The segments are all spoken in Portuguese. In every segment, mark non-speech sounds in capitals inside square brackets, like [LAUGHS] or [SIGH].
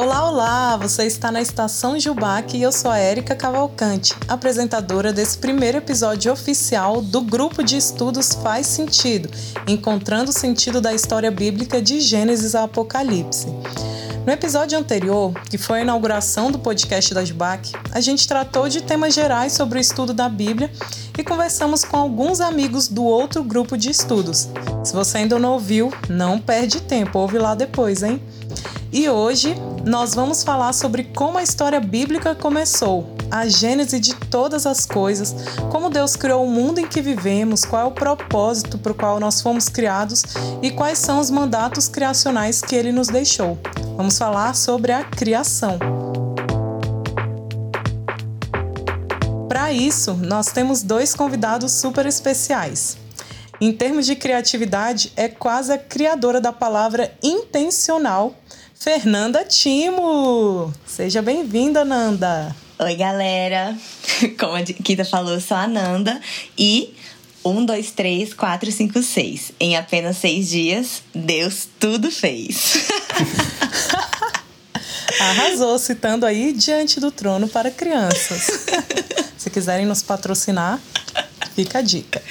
Olá, olá! Você está na Estação Jubac e eu sou a Érica Cavalcante, apresentadora desse primeiro episódio oficial do grupo de estudos Faz Sentido, encontrando o sentido da história bíblica de Gênesis a Apocalipse. No episódio anterior, que foi a inauguração do podcast da Jubac, a gente tratou de temas gerais sobre o estudo da Bíblia e conversamos com alguns amigos do outro grupo de estudos. Se você ainda não ouviu, não perde tempo, ouve lá depois, hein? E hoje nós vamos falar sobre como a história bíblica começou, a gênese de todas as coisas, como Deus criou o mundo em que vivemos, qual é o propósito para o qual nós fomos criados e quais são os mandatos criacionais que ele nos deixou. Vamos falar sobre a criação. Para isso, nós temos dois convidados super especiais. Em termos de criatividade, é quase a criadora da palavra intencional Fernanda Timo. Seja bem-vinda, Nanda. Oi, galera. [LAUGHS] Como a Kita falou, eu sou a Nanda e um, dois, três, quatro, cinco, seis. Em apenas seis dias, Deus tudo fez. [LAUGHS] Arrasou, citando aí diante do trono para crianças. [LAUGHS] Se quiserem nos patrocinar, fica a dica.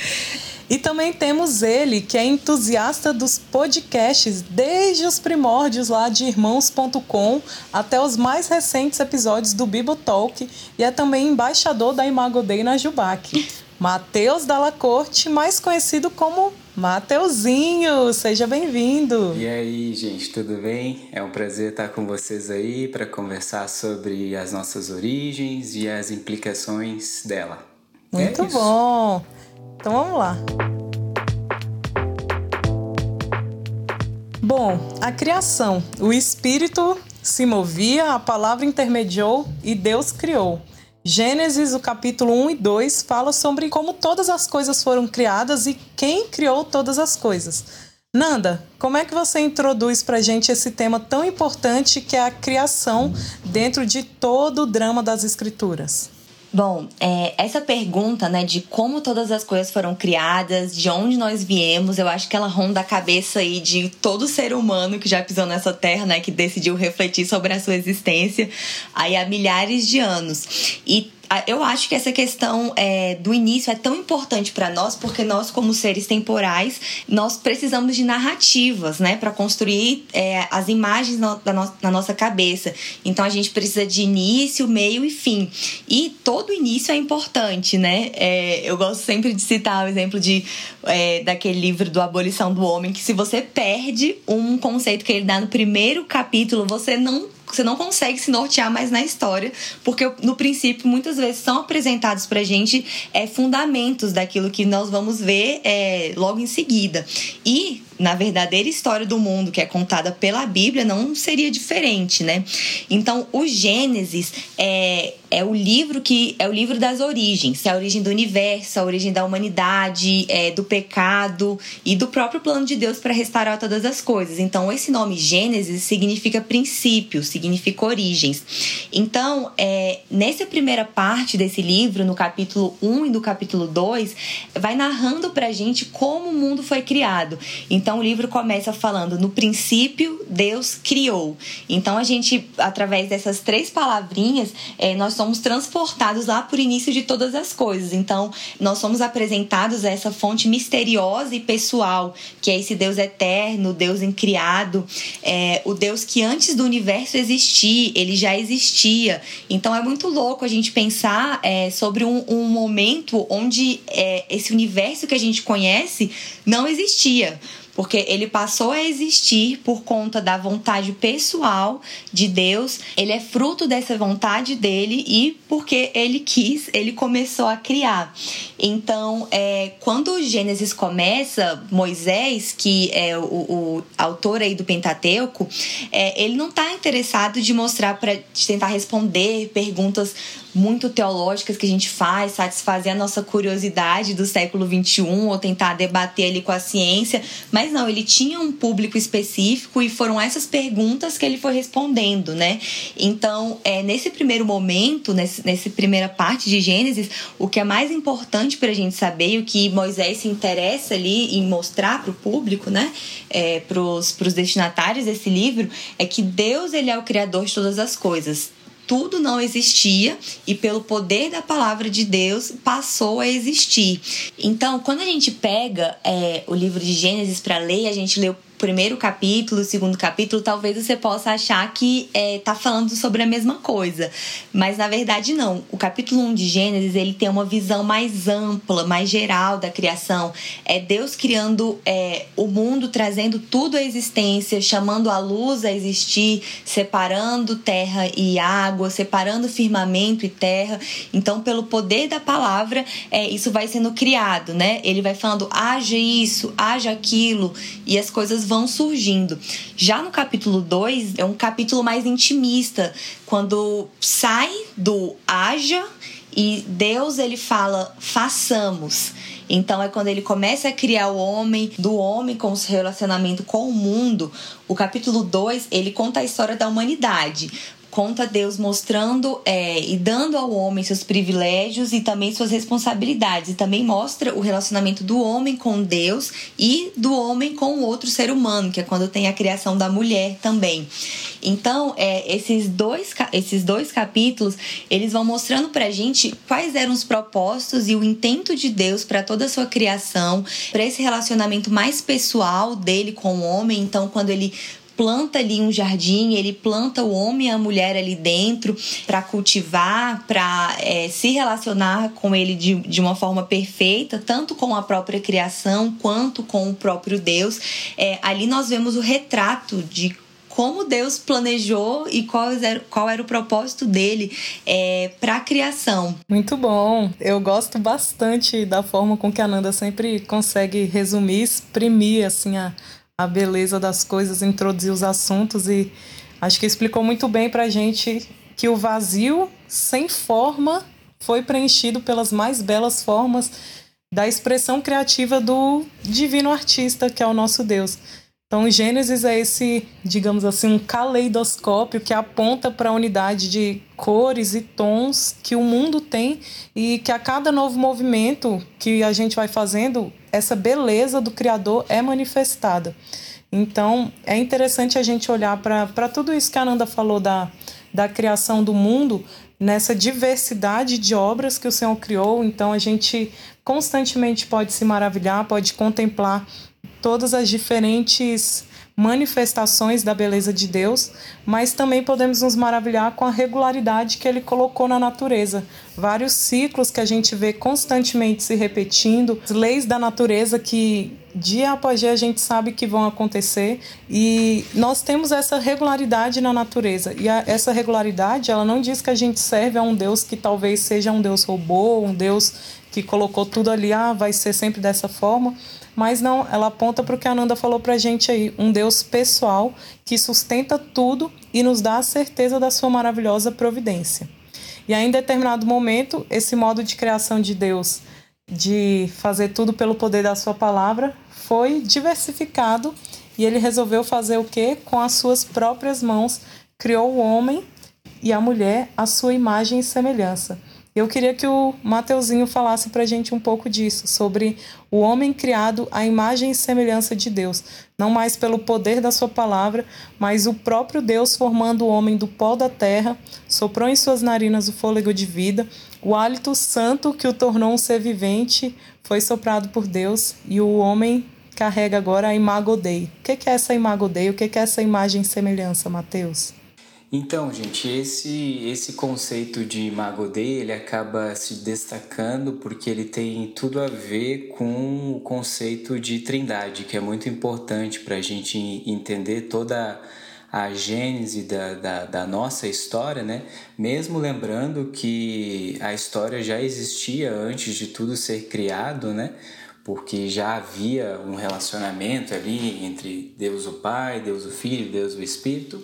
E também temos ele, que é entusiasta dos podcasts desde os primórdios lá de irmãos.com até os mais recentes episódios do Bibotalk e é também embaixador da Imago Dei na Jubac. Matheus Dalla Corte, mais conhecido como Mateuzinho, seja bem-vindo. E aí, gente, tudo bem? É um prazer estar com vocês aí para conversar sobre as nossas origens e as implicações dela. Muito é bom. Então vamos lá. Bom, a criação. O espírito se movia, a palavra intermediou e Deus criou. Gênesis, o capítulo 1 e 2, fala sobre como todas as coisas foram criadas e quem criou todas as coisas. Nanda, como é que você introduz para gente esse tema tão importante que é a criação dentro de todo o drama das escrituras? Bom, é, essa pergunta, né, de como todas as coisas foram criadas, de onde nós viemos, eu acho que ela ronda a cabeça aí de todo ser humano que já pisou nessa terra, né, que decidiu refletir sobre a sua existência aí há milhares de anos. E eu acho que essa questão é, do início é tão importante para nós porque nós como seres temporais nós precisamos de narrativas né para construir é, as imagens no, da no, na nossa cabeça. Então a gente precisa de início meio e fim. E todo início é importante né? É, eu gosto sempre de citar o exemplo de é, daquele livro do abolição do homem que se você perde um conceito que ele dá no primeiro capítulo você não você não consegue se nortear mais na história, porque no princípio muitas vezes são apresentados pra gente é, fundamentos daquilo que nós vamos ver é, logo em seguida. E na verdadeira história do mundo, que é contada pela Bíblia, não seria diferente, né? Então, o Gênesis é, é o livro que é o livro das origens, é a origem do universo, a origem da humanidade, é, do pecado e do próprio plano de Deus para restaurar todas as coisas. Então, esse nome Gênesis significa princípio, significa origens. Então, é, nessa primeira parte desse livro, no capítulo 1 e no capítulo 2, vai narrando pra gente como o mundo foi criado. Então, então o livro começa falando: no princípio Deus criou. Então a gente, através dessas três palavrinhas, é, nós somos transportados lá por início de todas as coisas. Então nós somos apresentados a essa fonte misteriosa e pessoal, que é esse Deus eterno, Deus incriado, é, o Deus que antes do universo existir, ele já existia. Então é muito louco a gente pensar é, sobre um, um, momento onde esse universo que a gente conhece não existia porque ele passou a existir por conta da vontade pessoal de Deus, ele é fruto dessa vontade dele e porque ele quis, ele começou a criar. Então, é, quando o Gênesis começa, Moisés, que é o, o autor aí do Pentateuco, é, ele não está interessado de mostrar para tentar responder perguntas muito teológicas que a gente faz, satisfazer a nossa curiosidade do século XXI ou tentar debater ali com a ciência. Mas não, ele tinha um público específico e foram essas perguntas que ele foi respondendo, né? Então, é, nesse primeiro momento, nesse, nessa primeira parte de Gênesis, o que é mais importante para a gente saber e o que Moisés se interessa ali em mostrar para o público, né? É, para os destinatários desse livro, é que Deus ele é o criador de todas as coisas tudo não existia e pelo poder da palavra de Deus passou a existir. Então, quando a gente pega é, o livro de Gênesis para ler, a gente lê o primeiro capítulo, segundo capítulo, talvez você possa achar que é, tá falando sobre a mesma coisa. Mas na verdade não. O capítulo 1 de Gênesis, ele tem uma visão mais ampla, mais geral da criação. É Deus criando é, o mundo, trazendo tudo à existência, chamando a luz a existir, separando terra e água, separando firmamento e terra. Então, pelo poder da palavra, é, isso vai sendo criado, né? Ele vai falando, haja isso, haja aquilo, e as coisas vão surgindo. Já no capítulo 2 é um capítulo mais intimista, quando sai do haja e Deus ele fala façamos. Então é quando ele começa a criar o homem, do homem com seu relacionamento com o mundo. O capítulo 2, ele conta a história da humanidade conta Deus mostrando é, e dando ao homem seus privilégios e também suas responsabilidades. E também mostra o relacionamento do homem com Deus e do homem com o outro ser humano, que é quando tem a criação da mulher também. Então, é, esses, dois, esses dois capítulos, eles vão mostrando pra gente quais eram os propósitos e o intento de Deus para toda a sua criação, para esse relacionamento mais pessoal dele com o homem. Então, quando ele planta ali um jardim, ele planta o homem e a mulher ali dentro para cultivar, para é, se relacionar com ele de, de uma forma perfeita, tanto com a própria criação quanto com o próprio Deus. É, ali nós vemos o retrato de como Deus planejou e qual era, qual era o propósito dele é, para a criação. Muito bom. Eu gosto bastante da forma com que a Nanda sempre consegue resumir, exprimir assim a, a beleza das coisas, introduzir os assuntos e acho que explicou muito bem para a gente que o vazio sem forma foi preenchido pelas mais belas formas da expressão criativa do divino artista, que é o nosso Deus. Então, Gênesis é esse, digamos assim, um caleidoscópio que aponta para a unidade de cores e tons que o mundo tem e que a cada novo movimento que a gente vai fazendo, essa beleza do Criador é manifestada. Então, é interessante a gente olhar para tudo isso que a Ananda falou da, da criação do mundo, nessa diversidade de obras que o Senhor criou. Então, a gente constantemente pode se maravilhar, pode contemplar todas as diferentes manifestações da beleza de Deus, mas também podemos nos maravilhar com a regularidade que ele colocou na natureza. Vários ciclos que a gente vê constantemente se repetindo, leis da natureza que dia após dia a gente sabe que vão acontecer e nós temos essa regularidade na natureza. E a, essa regularidade, ela não diz que a gente serve a um Deus que talvez seja um Deus robô, um Deus que colocou tudo ali, ah, vai ser sempre dessa forma mas não, ela aponta para o que a Ananda falou para a gente aí, um Deus pessoal que sustenta tudo e nos dá a certeza da sua maravilhosa providência. E aí, em determinado momento, esse modo de criação de Deus, de fazer tudo pelo poder da sua palavra, foi diversificado e ele resolveu fazer o quê? Com as suas próprias mãos, criou o homem e a mulher à sua imagem e semelhança. Eu queria que o Mateuzinho falasse para a gente um pouco disso, sobre o homem criado à imagem e semelhança de Deus, não mais pelo poder da sua palavra, mas o próprio Deus formando o homem do pó da terra, soprou em suas narinas o fôlego de vida, o hálito santo que o tornou um ser vivente foi soprado por Deus e o homem carrega agora a imago Dei. O que é essa imago Dei? O que é essa imagem e semelhança, Mateus? Então, gente, esse esse conceito de Imago Dei, ele acaba se destacando porque ele tem tudo a ver com o conceito de Trindade, que é muito importante para a gente entender toda a gênese da, da, da, nossa história, né? Mesmo lembrando que a história já existia antes de tudo ser criado, né? Porque já havia um relacionamento ali entre Deus o Pai, Deus o Filho, Deus o Espírito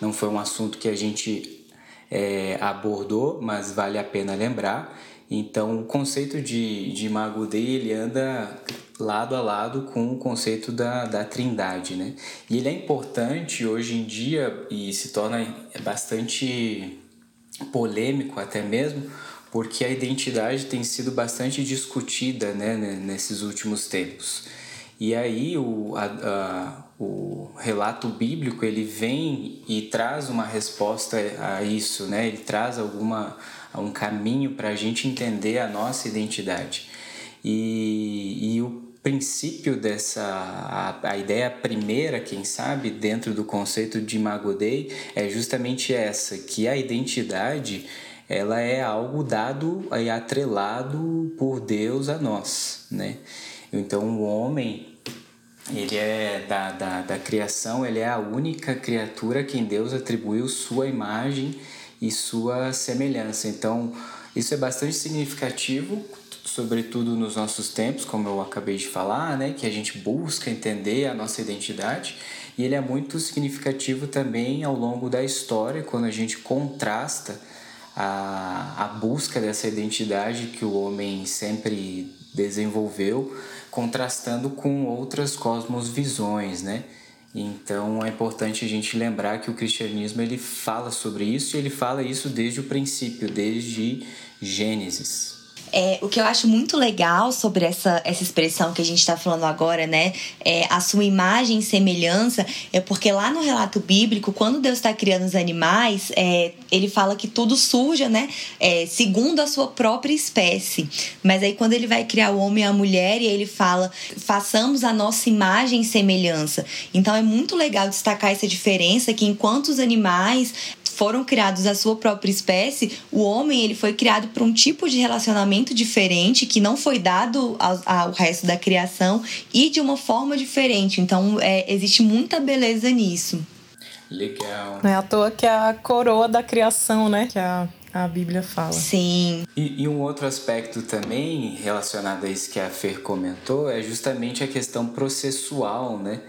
não foi um assunto que a gente é, abordou, mas vale a pena lembrar. Então, o conceito de, de Imago Dei, ele anda lado a lado com o conceito da, da trindade, né? E ele é importante hoje em dia e se torna bastante polêmico até mesmo, porque a identidade tem sido bastante discutida né, nesses últimos tempos. E aí o, a, a, o relato bíblico ele vem e traz uma resposta a isso, né? ele traz alguma, um caminho para a gente entender a nossa identidade. E, e o princípio dessa a, a, ideia primeira quem sabe dentro do conceito de Imago Dei é justamente essa que a identidade ela é algo dado e atrelado por Deus a nós, né? Então o homem ele é da, da, da criação, ele é a única criatura que Deus atribuiu sua imagem e sua semelhança. Então isso é bastante significativo, sobretudo nos nossos tempos, como eu acabei de falar, né? Que a gente busca entender a nossa identidade e ele é muito significativo também ao longo da história, quando a gente contrasta a, a busca dessa identidade que o homem sempre desenvolveu, contrastando com outras cosmosvisões, né? Então é importante a gente lembrar que o cristianismo ele fala sobre isso e ele fala isso desde o princípio, desde Gênesis. É, o que eu acho muito legal sobre essa, essa expressão que a gente está falando agora, né? É, a sua imagem e semelhança, é porque lá no relato bíblico, quando Deus está criando os animais, é, ele fala que tudo surge, né? É, segundo a sua própria espécie. Mas aí quando ele vai criar o homem e a mulher, e ele fala, façamos a nossa imagem e semelhança. Então é muito legal destacar essa diferença que enquanto os animais foram criados a sua própria espécie, o homem ele foi criado para um tipo de relacionamento diferente que não foi dado ao, ao resto da criação e de uma forma diferente. Então é, existe muita beleza nisso. Legal. Não é à toa que é a coroa da criação, né? Que a, a Bíblia fala. Sim. E, e, um outro aspecto também relacionado a isso que a Fer comentou é justamente a questão processual, né?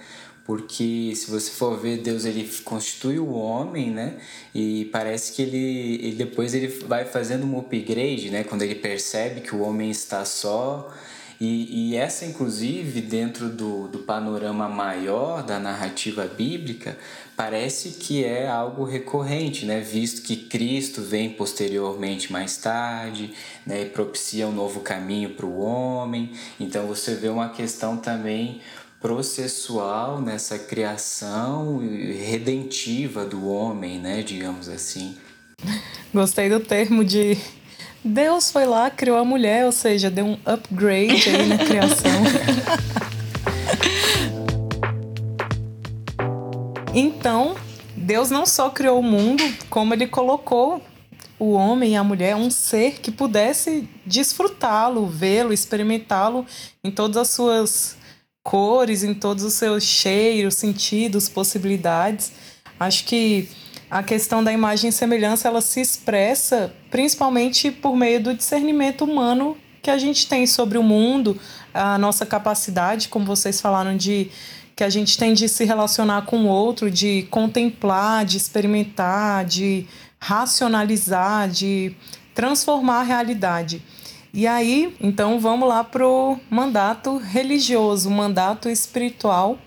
Porque se você for ver Deus ele constitui o homem né? E parece que ele, ele depois ele vai fazendo um upgrade né? Quando ele percebe que o homem está só. E, e essa inclusive dentro do, do panorama maior da narrativa bíblica parece que é algo recorrente né? Visto que Cristo vem posteriormente mais tarde né? E propicia um novo caminho para o homem. Então você vê uma questão também processual nessa criação redentiva do homem, né, digamos assim. Gostei do termo de Deus foi lá, criou a mulher, ou seja, deu um upgrade aí na criação. [LAUGHS] então, Deus não só criou o mundo, como ele colocou o homem e a mulher um ser que pudesse desfrutá-lo, vê-lo, experimentá-lo em todas as suas cores, em todos os seus cheiros, sentidos, possibilidades. Acho que a questão da imagem e semelhança ela se expressa principalmente por meio do discernimento humano que a gente tem sobre o mundo, a nossa capacidade, como vocês falaram, de que a gente tem de se relacionar com o outro, de contemplar, de experimentar, de racionalizar, de transformar a realidade. E aí, então vamos lá para o mandato religioso, mandato espiritual,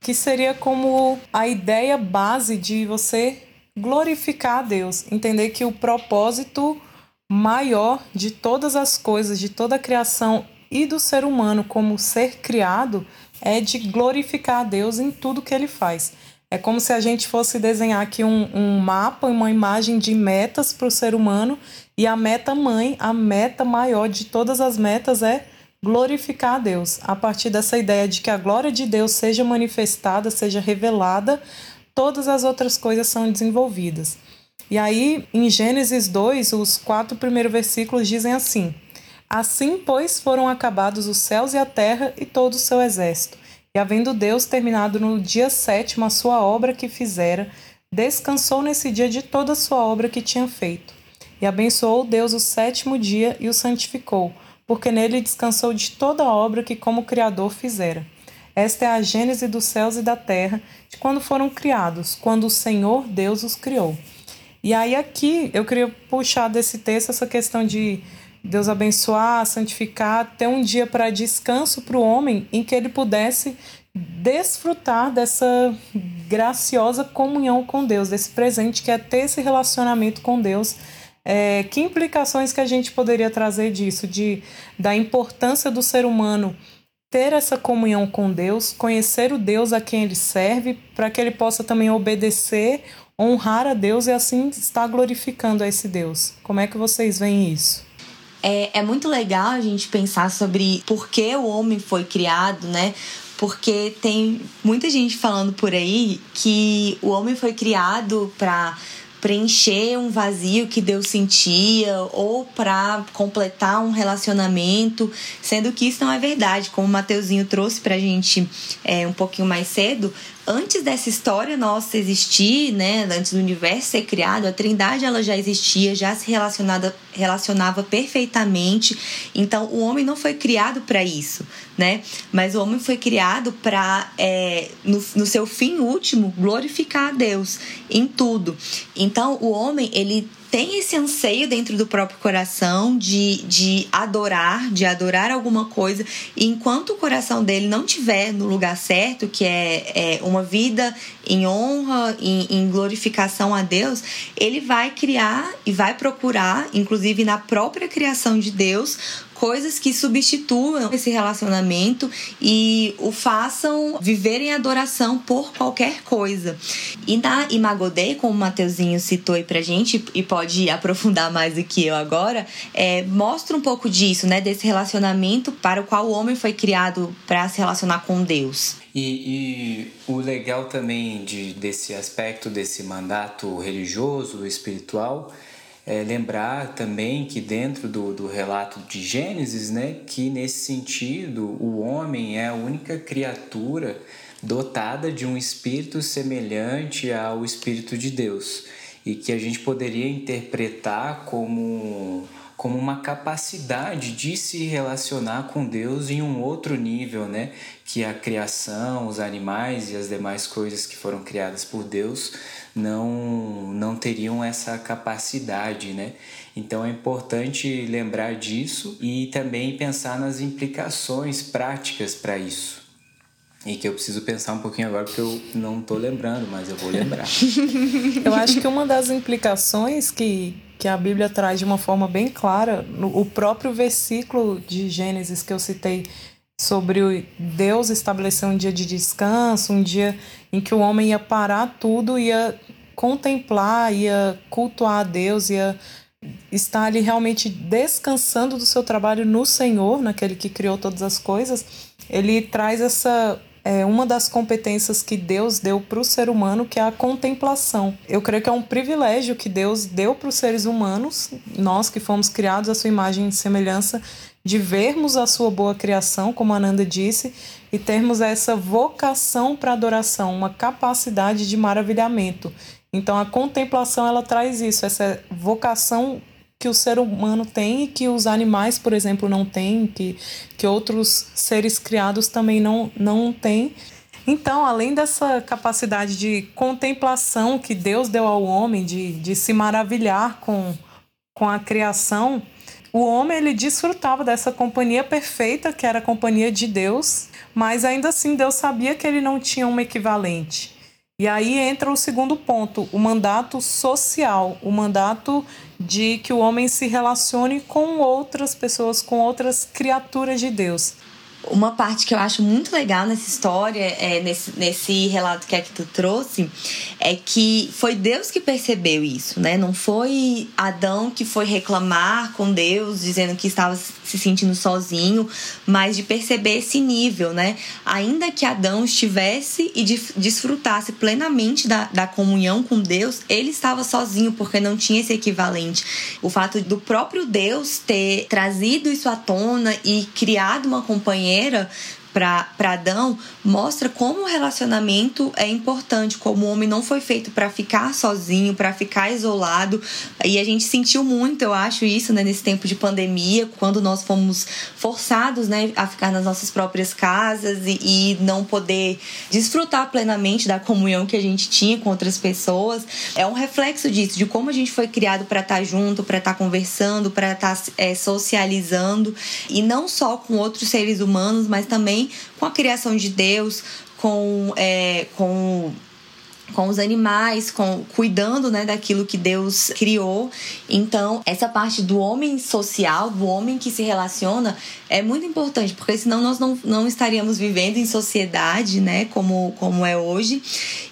que seria como a ideia base de você glorificar a Deus, entender que o propósito maior de todas as coisas, de toda a criação e do ser humano como ser criado é de glorificar a Deus em tudo que ele faz. É como se a gente fosse desenhar aqui um, um mapa, uma imagem de metas para o ser humano, e a meta mãe, a meta maior de todas as metas é glorificar a Deus. A partir dessa ideia de que a glória de Deus seja manifestada, seja revelada, todas as outras coisas são desenvolvidas. E aí, em Gênesis 2, os quatro primeiros versículos dizem assim: Assim, pois, foram acabados os céus e a terra e todo o seu exército e havendo Deus terminado no dia sétimo a sua obra que fizera, descansou nesse dia de toda a sua obra que tinha feito. E abençoou Deus o sétimo dia e o santificou, porque nele descansou de toda a obra que como Criador fizera. Esta é a gênese dos céus e da terra, de quando foram criados, quando o Senhor Deus os criou. E aí aqui eu queria puxar desse texto essa questão de Deus abençoar, santificar, ter um dia para descanso para o homem em que ele pudesse desfrutar dessa graciosa comunhão com Deus, desse presente que é ter esse relacionamento com Deus. É, que implicações que a gente poderia trazer disso, de, da importância do ser humano ter essa comunhão com Deus, conhecer o Deus a quem ele serve, para que ele possa também obedecer, honrar a Deus e assim estar glorificando a esse Deus. Como é que vocês veem isso? É, é muito legal a gente pensar sobre por que o homem foi criado, né? Porque tem muita gente falando por aí que o homem foi criado para preencher um vazio que Deus sentia ou para completar um relacionamento, sendo que isso não é verdade, como o Mateuzinho trouxe para a gente é, um pouquinho mais cedo antes dessa história nossa existir, né, antes do universo ser criado, a Trindade ela já existia, já se relacionada, relacionava perfeitamente. Então, o homem não foi criado para isso, né? Mas o homem foi criado para, é, no, no seu fim último, glorificar a Deus em tudo. Então, o homem ele tem esse anseio dentro do próprio coração de, de adorar, de adorar alguma coisa, e enquanto o coração dele não tiver no lugar certo, que é, é uma vida em honra, em, em glorificação a Deus, ele vai criar e vai procurar, inclusive na própria criação de Deus, coisas que substituam esse relacionamento e o façam viver em adoração por qualquer coisa. E na Imagodei, como o Mateuzinho citou aí pra gente, e pode aprofundar mais do que eu agora, é, mostra um pouco disso, né? Desse relacionamento para o qual o homem foi criado para se relacionar com Deus. E, e, o legal também de, desse aspecto, desse mandato religioso, espiritual, é, lembrar também que dentro do, do relato de Gênesis, né, que nesse sentido o homem é a única criatura dotada de um espírito semelhante ao espírito de Deus e que a gente poderia interpretar como como uma capacidade de se relacionar com Deus em um outro nível, né? Que a criação, os animais e as demais coisas que foram criadas por Deus não, não teriam essa capacidade, né? Então é importante lembrar disso e também pensar nas implicações práticas para isso. E que eu preciso pensar um pouquinho agora porque eu não estou lembrando, mas eu vou lembrar. [LAUGHS] eu acho que uma das implicações que, que a Bíblia traz de uma forma bem clara, no, o próprio versículo de Gênesis que eu citei sobre Deus estabelecer um dia de descanso, um dia em que o homem ia parar tudo, ia contemplar, ia cultuar a Deus, ia estar ali realmente descansando do seu trabalho no Senhor, naquele que criou todas as coisas, ele traz essa é uma das competências que Deus deu para o ser humano, que é a contemplação. Eu creio que é um privilégio que Deus deu para os seres humanos, nós que fomos criados à sua imagem e semelhança, de vermos a sua boa criação, como Ananda disse, e termos essa vocação para adoração, uma capacidade de maravilhamento. Então a contemplação ela traz isso, essa vocação que o ser humano tem e que os animais, por exemplo, não têm, que, que outros seres criados também não, não têm. Então, além dessa capacidade de contemplação que Deus deu ao homem, de, de se maravilhar com, com a criação, o homem ele desfrutava dessa companhia perfeita, que era a companhia de Deus, mas ainda assim Deus sabia que ele não tinha um equivalente. E aí entra o segundo ponto, o mandato social, o mandato de que o homem se relacione com outras pessoas, com outras criaturas de Deus. Uma parte que eu acho muito legal nessa história, é, nesse, nesse relato que é que tu trouxe, é que foi Deus que percebeu isso, né? Não foi Adão que foi reclamar com Deus, dizendo que estava se sentindo sozinho, mas de perceber esse nível, né? Ainda que Adão estivesse e desfrutasse plenamente da, da comunhão com Deus, ele estava sozinho porque não tinha esse equivalente. O fato do próprio Deus ter trazido isso à tona e criado uma companheira para Adão mostra como o relacionamento é importante, como o homem não foi feito para ficar sozinho, para ficar isolado. E a gente sentiu muito, eu acho, isso né, nesse tempo de pandemia, quando nós fomos forçados né, a ficar nas nossas próprias casas e, e não poder desfrutar plenamente da comunhão que a gente tinha com outras pessoas. É um reflexo disso, de como a gente foi criado para estar tá junto, para estar tá conversando, para estar tá, é, socializando, e não só com outros seres humanos, mas também com a criação de Deus, com, é, com com os animais, com cuidando, né, daquilo que Deus criou. Então, essa parte do homem social, do homem que se relaciona, é muito importante, porque senão nós não, não estaríamos vivendo em sociedade, né, como, como é hoje.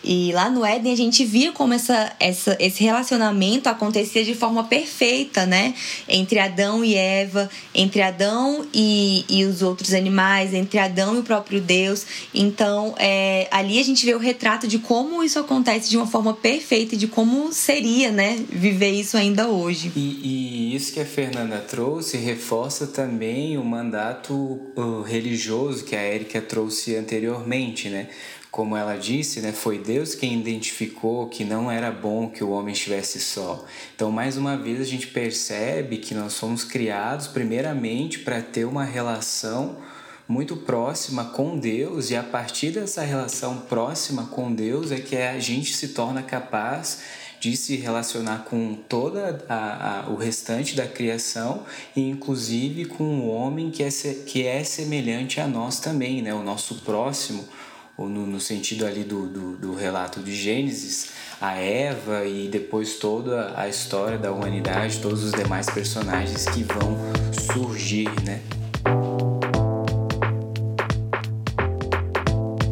E lá no Éden a gente via como essa, essa, esse relacionamento acontecia de forma perfeita, né, entre Adão e Eva, entre Adão e, e os outros animais, entre Adão e o próprio Deus. Então, é, ali a gente vê o retrato de como isso acontece de uma forma perfeita e de como seria, né, viver isso ainda hoje. E, e isso que a Fernanda trouxe reforça também o mandato religioso que a Érica trouxe anteriormente, né? Como ela disse, né, foi Deus quem identificou que não era bom que o homem estivesse só. Então, mais uma vez, a gente percebe que nós somos criados primeiramente para ter uma relação muito próxima com Deus, e a partir dessa relação próxima com Deus é que a gente se torna capaz de se relacionar com toda a, a, o restante da criação e inclusive com o homem que é, que é semelhante a nós também, né? o nosso próximo, ou no, no sentido ali do, do, do relato de Gênesis, a Eva e depois toda a história da humanidade, todos os demais personagens que vão surgir, né?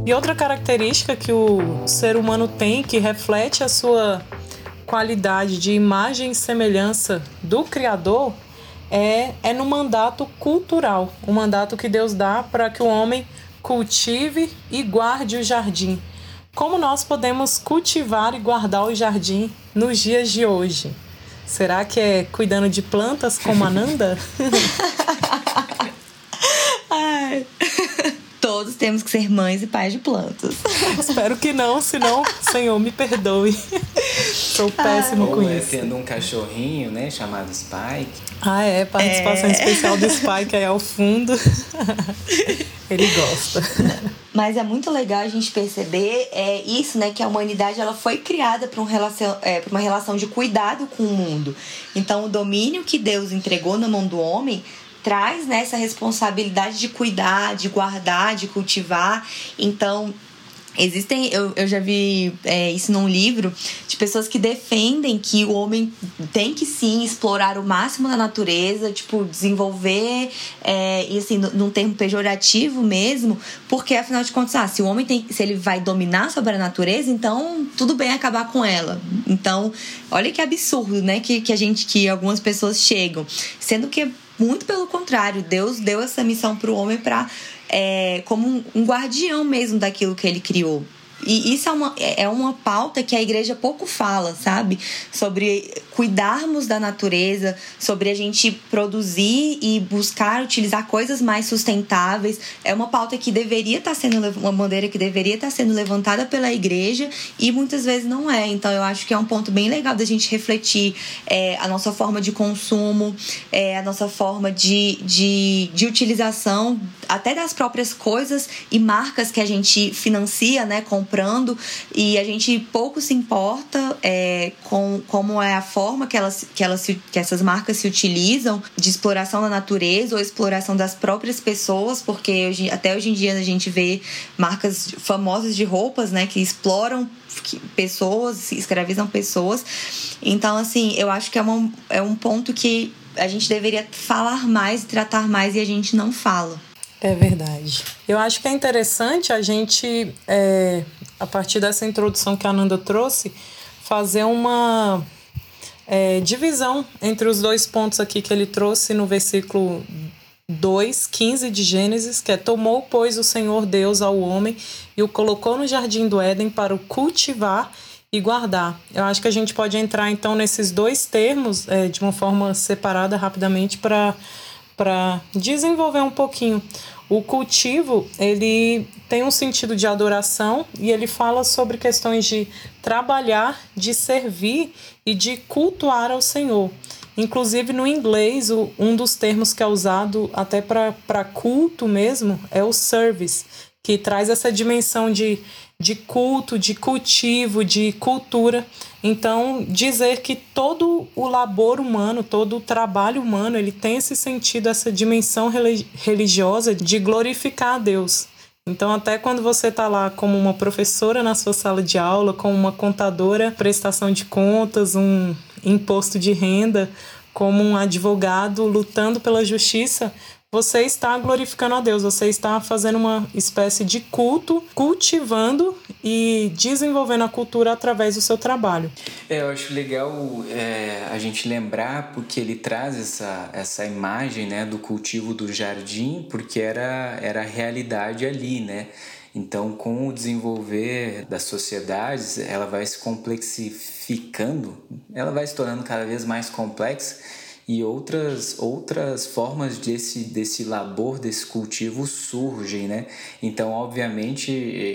E outra característica que o ser humano tem que reflete a sua qualidade de imagem e semelhança do Criador é, é no mandato cultural, o mandato que Deus dá para que o homem cultive e guarde o jardim. Como nós podemos cultivar e guardar o jardim nos dias de hoje? Será que é cuidando de plantas como Ananda? [LAUGHS] Ai todos temos que ser mães e pais de plantas. Espero que não, senão, Senhor, me perdoe. [LAUGHS] Sou péssimo Ou com é isso. tendo um cachorrinho, né, chamado Spike. Ah, é, participação é. especial do Spike aí ao fundo. [LAUGHS] Ele gosta. Mas é muito legal a gente perceber é isso, né, que a humanidade ela foi criada para um relação, é, uma relação de cuidado com o mundo. Então, o domínio que Deus entregou na mão do homem traz né, essa responsabilidade de cuidar, de guardar, de cultivar. Então, Existem, eu, eu já vi é, isso num livro, de pessoas que defendem que o homem tem que sim explorar o máximo da natureza, tipo, desenvolver, é, e assim, num termo pejorativo mesmo, porque afinal de contas, ah, se o homem tem, se ele vai dominar sobre a natureza, então tudo bem acabar com ela. Então, olha que absurdo, né, que, que a gente, que algumas pessoas chegam. Sendo que muito pelo contrário, Deus deu essa missão para o homem para é, como um guardião mesmo daquilo que ele criou. E isso é uma, é uma pauta que a igreja pouco fala, sabe? Sobre cuidarmos da natureza, sobre a gente produzir e buscar utilizar coisas mais sustentáveis. É uma pauta que deveria estar sendo uma bandeira que deveria estar sendo levantada pela igreja e muitas vezes não é. Então eu acho que é um ponto bem legal da gente refletir é, a nossa forma de consumo, é, a nossa forma de, de, de utilização até das próprias coisas e marcas que a gente financia, né? Com comprando e a gente pouco se importa é, com como é a forma que, elas, que, elas que essas marcas se utilizam de exploração da natureza ou exploração das próprias pessoas, porque hoje, até hoje em dia a gente vê marcas famosas de roupas né, que exploram pessoas, escravizam pessoas. Então, assim, eu acho que é, uma, é um ponto que a gente deveria falar mais, tratar mais e a gente não fala. É verdade. Eu acho que é interessante a gente, é, a partir dessa introdução que a Nanda trouxe, fazer uma é, divisão entre os dois pontos aqui que ele trouxe no versículo 2, 15 de Gênesis, que é: Tomou, pois, o Senhor Deus ao homem e o colocou no jardim do Éden para o cultivar e guardar. Eu acho que a gente pode entrar então nesses dois termos é, de uma forma separada rapidamente para para desenvolver um pouquinho. O cultivo, ele tem um sentido de adoração e ele fala sobre questões de trabalhar, de servir e de cultuar ao Senhor. Inclusive no inglês, um dos termos que é usado até para culto mesmo é o service, que traz essa dimensão de, de culto, de cultivo, de cultura. Então, dizer que todo o labor humano, todo o trabalho humano, ele tem esse sentido, essa dimensão religiosa de glorificar a Deus. Então, até quando você está lá como uma professora na sua sala de aula, como uma contadora, prestação de contas, um imposto de renda, como um advogado lutando pela justiça, você está glorificando a Deus, você está fazendo uma espécie de culto, cultivando e desenvolvendo a cultura através do seu trabalho. É, eu acho legal é, a gente lembrar porque ele traz essa, essa imagem né, do cultivo do jardim, porque era, era a realidade ali, né? Então, com o desenvolver das sociedades, ela vai se complexificando, ela vai se tornando cada vez mais complexa e outras outras formas desse desse labor desse cultivo surgem né? Então obviamente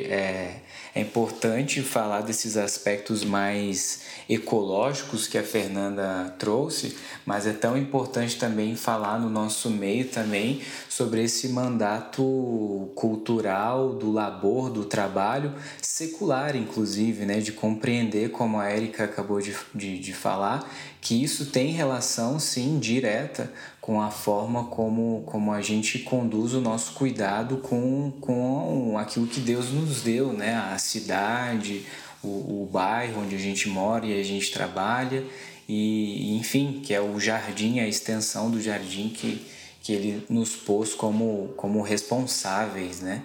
é, é importante falar desses aspectos mais ecológicos que a Fernanda trouxe, mas é tão importante também falar no nosso meio também sobre esse mandato cultural do labor, do trabalho, secular inclusive, né, de compreender, como a Érica acabou de, de, de falar, que isso tem relação sim direta com a forma como, como a gente conduz o nosso cuidado com, com aquilo que Deus nos deu, né? A cidade, o, o bairro onde a gente mora e a gente trabalha, e enfim, que é o jardim, a extensão do jardim que, que ele nos pôs como, como responsáveis, né?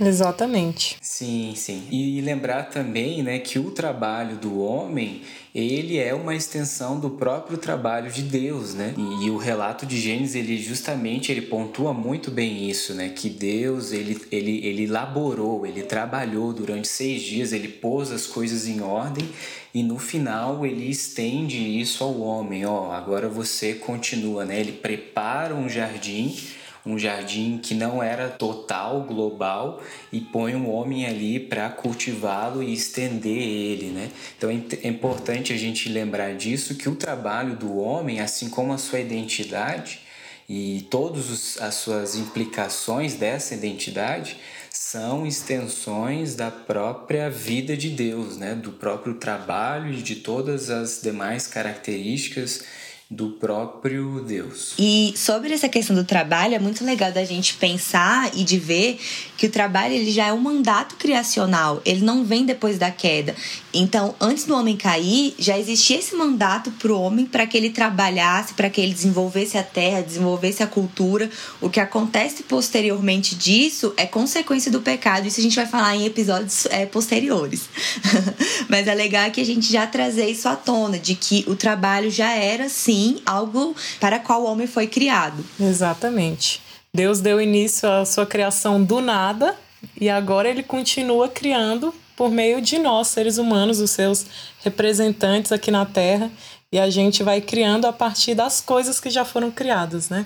Exatamente. Sim, sim. E lembrar também, né, que o trabalho do homem, ele é uma extensão do próprio trabalho de Deus, né? E, e, o relato de Gênesis, ele justamente ele pontua muito bem isso, né? Que Deus, ele, ele, ele laborou, ele trabalhou durante seis dias, ele pôs as coisas em ordem e no final ele estende isso ao homem. Ó, agora você continua, né? Ele prepara um jardim um jardim que não era total, global, e põe um homem ali para cultivá-lo e estender ele, né? Então é, é importante a gente lembrar disso que o trabalho do homem, assim como a sua identidade e todas as suas implicações dessa identidade, são extensões da própria vida de Deus, né? do próprio trabalho e de todas as demais características do próprio Deus. E sobre essa questão do trabalho, é muito legal da gente pensar e de ver que o trabalho ele já é um mandato criacional, ele não vem depois da queda. Então, antes do homem cair, já existia esse mandato para o homem para que ele trabalhasse, para que ele desenvolvesse a terra, desenvolvesse a cultura. O que acontece posteriormente disso é consequência do pecado. Isso a gente vai falar em episódios é, posteriores. [LAUGHS] Mas é legal que a gente já trazer isso à tona, de que o trabalho já era sim algo para qual o homem foi criado. Exatamente. Deus deu início à sua criação do nada e agora ele continua criando por meio de nós, seres humanos, os seus representantes aqui na Terra, e a gente vai criando a partir das coisas que já foram criadas, né?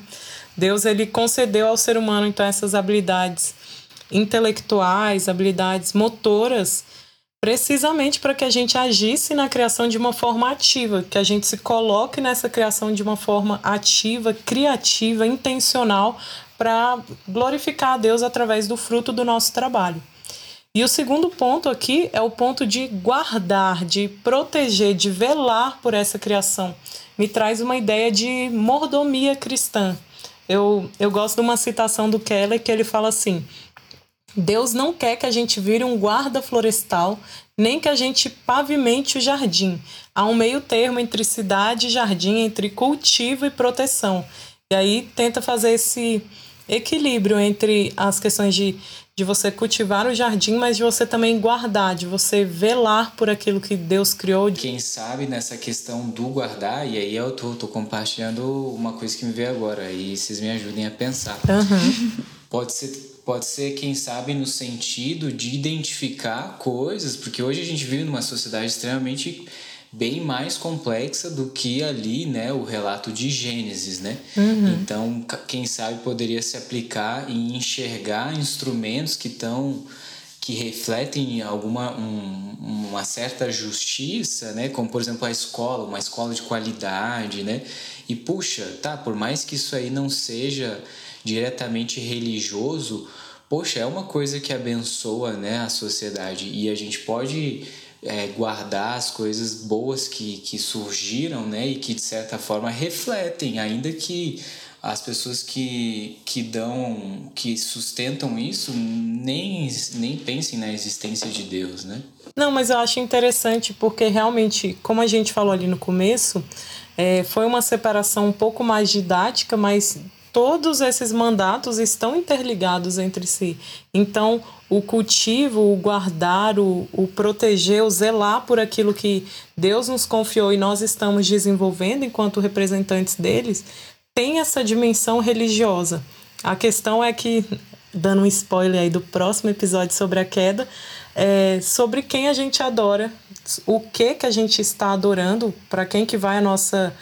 Deus ele concedeu ao ser humano então essas habilidades intelectuais, habilidades motoras precisamente para que a gente agisse na criação de uma forma ativa, que a gente se coloque nessa criação de uma forma ativa, criativa, intencional, para glorificar a Deus através do fruto do nosso trabalho. E o segundo ponto aqui é o ponto de guardar, de proteger, de velar por essa criação. Me traz uma ideia de mordomia cristã. Eu, eu gosto de uma citação do Keller que ele fala assim: Deus não quer que a gente vire um guarda florestal, nem que a gente pavimente o jardim. Há um meio termo entre cidade e jardim, entre cultivo e proteção. E aí tenta fazer esse equilíbrio entre as questões de, de você cultivar o jardim, mas de você também guardar, de você velar por aquilo que Deus criou. Quem sabe nessa questão do guardar, e aí eu tô, tô compartilhando uma coisa que me veio agora, e vocês me ajudem a pensar. Uhum. Pode ser pode ser, quem sabe, no sentido de identificar coisas, porque hoje a gente vive numa sociedade extremamente bem mais complexa do que ali, né, o relato de Gênesis, né? Uhum. Então, quem sabe poderia se aplicar em enxergar instrumentos que estão que refletem alguma um, uma certa justiça, né? Como por exemplo a escola, uma escola de qualidade, né? E puxa, tá, por mais que isso aí não seja diretamente religioso, poxa, é uma coisa que abençoa, né, a sociedade e a gente pode é, guardar as coisas boas que, que surgiram, né? E que de certa forma refletem, ainda que as pessoas que, que dão, que sustentam isso, nem, nem pensem na existência de Deus, né? Não, mas eu acho interessante porque realmente, como a gente falou ali no começo, é, foi uma separação um pouco mais didática, mas todos esses mandatos estão interligados entre si. Então, o cultivo, o guardar, o, o proteger, o zelar por aquilo que Deus nos confiou e nós estamos desenvolvendo enquanto representantes deles, tem essa dimensão religiosa. A questão é que, dando um spoiler aí do próximo episódio sobre a queda, é sobre quem a gente adora, o que que a gente está adorando, para quem que vai a nossa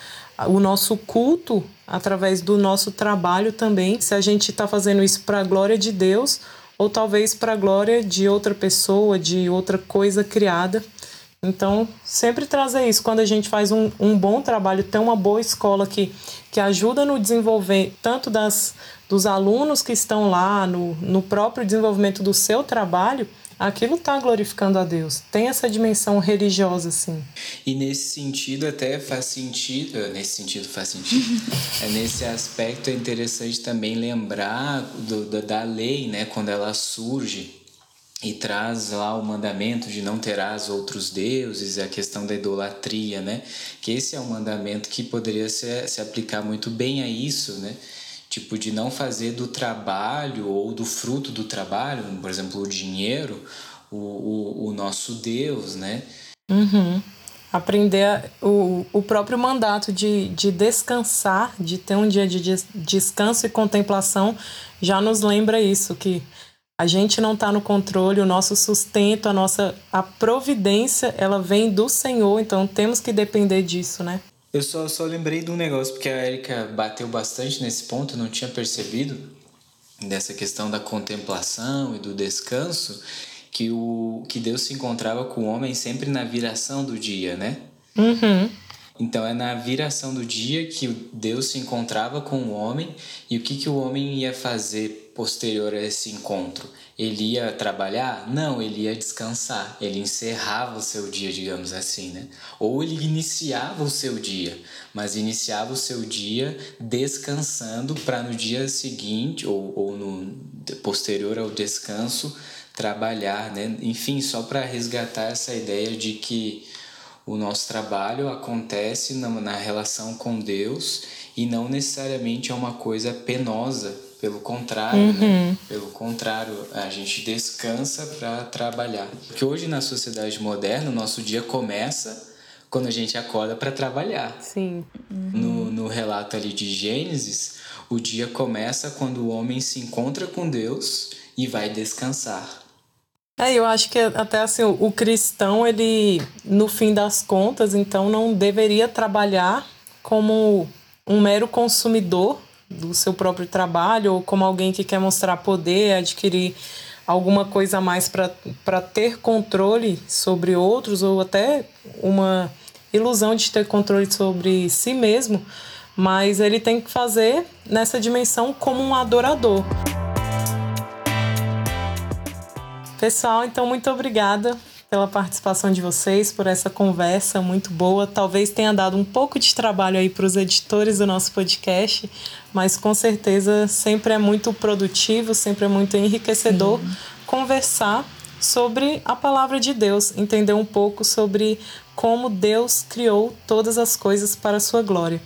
o nosso culto através do nosso trabalho também, se a gente está fazendo isso para a glória de Deus ou talvez para a glória de outra pessoa, de outra coisa criada. Então, sempre trazer isso. Quando a gente faz um, um bom trabalho, tem uma boa escola que, que ajuda no desenvolver tanto das, dos alunos que estão lá, no, no próprio desenvolvimento do seu trabalho, aquilo está glorificando a Deus. Tem essa dimensão religiosa, sim. E nesse sentido até faz sentido, nesse sentido faz sentido. [LAUGHS] é nesse aspecto é interessante também lembrar do, da, da lei, né, quando ela surge e traz lá o mandamento de não terás outros deuses, a questão da idolatria, né? Que esse é um mandamento que poderia se, se aplicar muito bem a isso, né? Tipo, de não fazer do trabalho ou do fruto do trabalho, por exemplo, o dinheiro, o, o, o nosso Deus, né? Uhum. Aprender o, o próprio mandato de, de descansar, de ter um dia de descanso e contemplação, já nos lembra isso, que a gente não está no controle, o nosso sustento, a nossa a providência, ela vem do Senhor, então temos que depender disso, né? Eu só, só lembrei de um negócio, porque a Erika bateu bastante nesse ponto, eu não tinha percebido, dessa questão da contemplação e do descanso, que, o, que Deus se encontrava com o homem sempre na viração do dia, né? Uhum. Então é na viração do dia que Deus se encontrava com o homem e o que, que o homem ia fazer posterior a esse encontro? Ele ia trabalhar? Não, ele ia descansar. Ele encerrava o seu dia, digamos assim, né? Ou ele iniciava o seu dia, mas iniciava o seu dia descansando para no dia seguinte ou, ou no posterior ao descanso trabalhar, né? Enfim, só para resgatar essa ideia de que o nosso trabalho acontece na, na relação com Deus e não necessariamente é uma coisa penosa, pelo contrário, né? uhum. né? Pelo contrário, a gente descansa para trabalhar. Porque hoje na sociedade moderna, o nosso dia começa quando a gente acorda para trabalhar. Sim. Uhum. No, no relato ali de Gênesis, o dia começa quando o homem se encontra com Deus e vai descansar. É, eu acho que até assim, o cristão, ele, no fim das contas, então não deveria trabalhar como um mero consumidor do seu próprio trabalho ou como alguém que quer mostrar poder, adquirir alguma coisa a mais para ter controle sobre outros ou até uma ilusão de ter controle sobre si mesmo, mas ele tem que fazer nessa dimensão como um adorador. Pessoal, então muito obrigada pela participação de vocês, por essa conversa muito boa. Talvez tenha dado um pouco de trabalho aí para os editores do nosso podcast, mas com certeza sempre é muito produtivo, sempre é muito enriquecedor Sim. conversar sobre a palavra de Deus, entender um pouco sobre como Deus criou todas as coisas para a sua glória.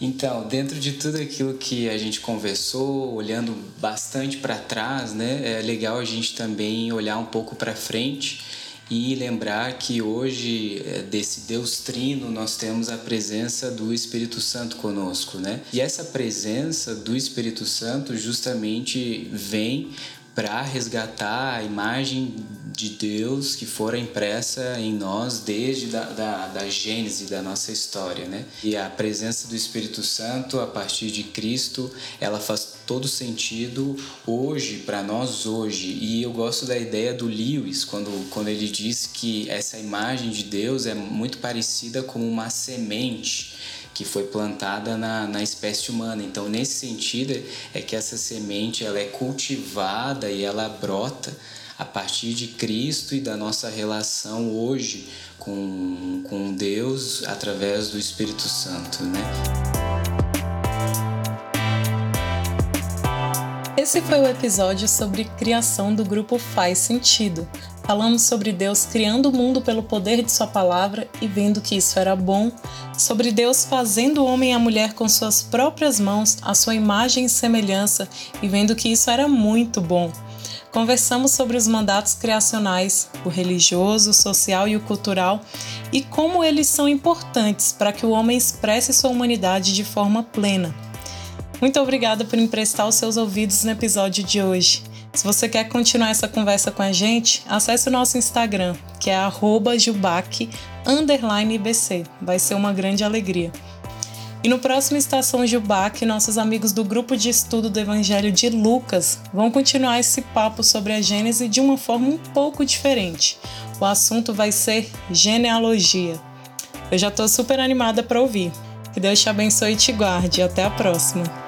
Então, dentro de tudo aquilo que a gente conversou, olhando bastante para trás, né, é legal a gente também olhar um pouco para frente e lembrar que hoje é, desse Deus Trino nós temos a presença do Espírito Santo conosco, né? E essa presença do Espírito Santo justamente vem para resgatar a imagem de Deus que fora impressa em nós desde da, da, da gênese da nossa história, né? E a presença do Espírito Santo a partir de Cristo, ela faz todo sentido hoje para nós hoje. E eu gosto da ideia do Lewis quando quando ele diz que essa imagem de Deus é muito parecida com uma semente que foi plantada na, na espécie humana. Então, nesse sentido, é que essa semente ela é cultivada e ela brota a partir de Cristo e da nossa relação hoje com, com Deus através do Espírito Santo, né? Esse foi o episódio sobre criação do grupo Faz Sentido. Falamos sobre Deus criando o mundo pelo poder de Sua palavra e vendo que isso era bom, sobre Deus fazendo o homem e a mulher com suas próprias mãos, a sua imagem e semelhança, e vendo que isso era muito bom. Conversamos sobre os mandatos criacionais, o religioso, o social e o cultural, e como eles são importantes para que o homem expresse sua humanidade de forma plena. Muito obrigada por emprestar os seus ouvidos no episódio de hoje. Se você quer continuar essa conversa com a gente, acesse o nosso Instagram, que é @jubac_bc. Vai ser uma grande alegria. E no próximo Estação Jubac, nossos amigos do grupo de estudo do Evangelho de Lucas vão continuar esse papo sobre a Gênese de uma forma um pouco diferente. O assunto vai ser genealogia. Eu já estou super animada para ouvir. Que Deus te abençoe e te guarde. Até a próxima.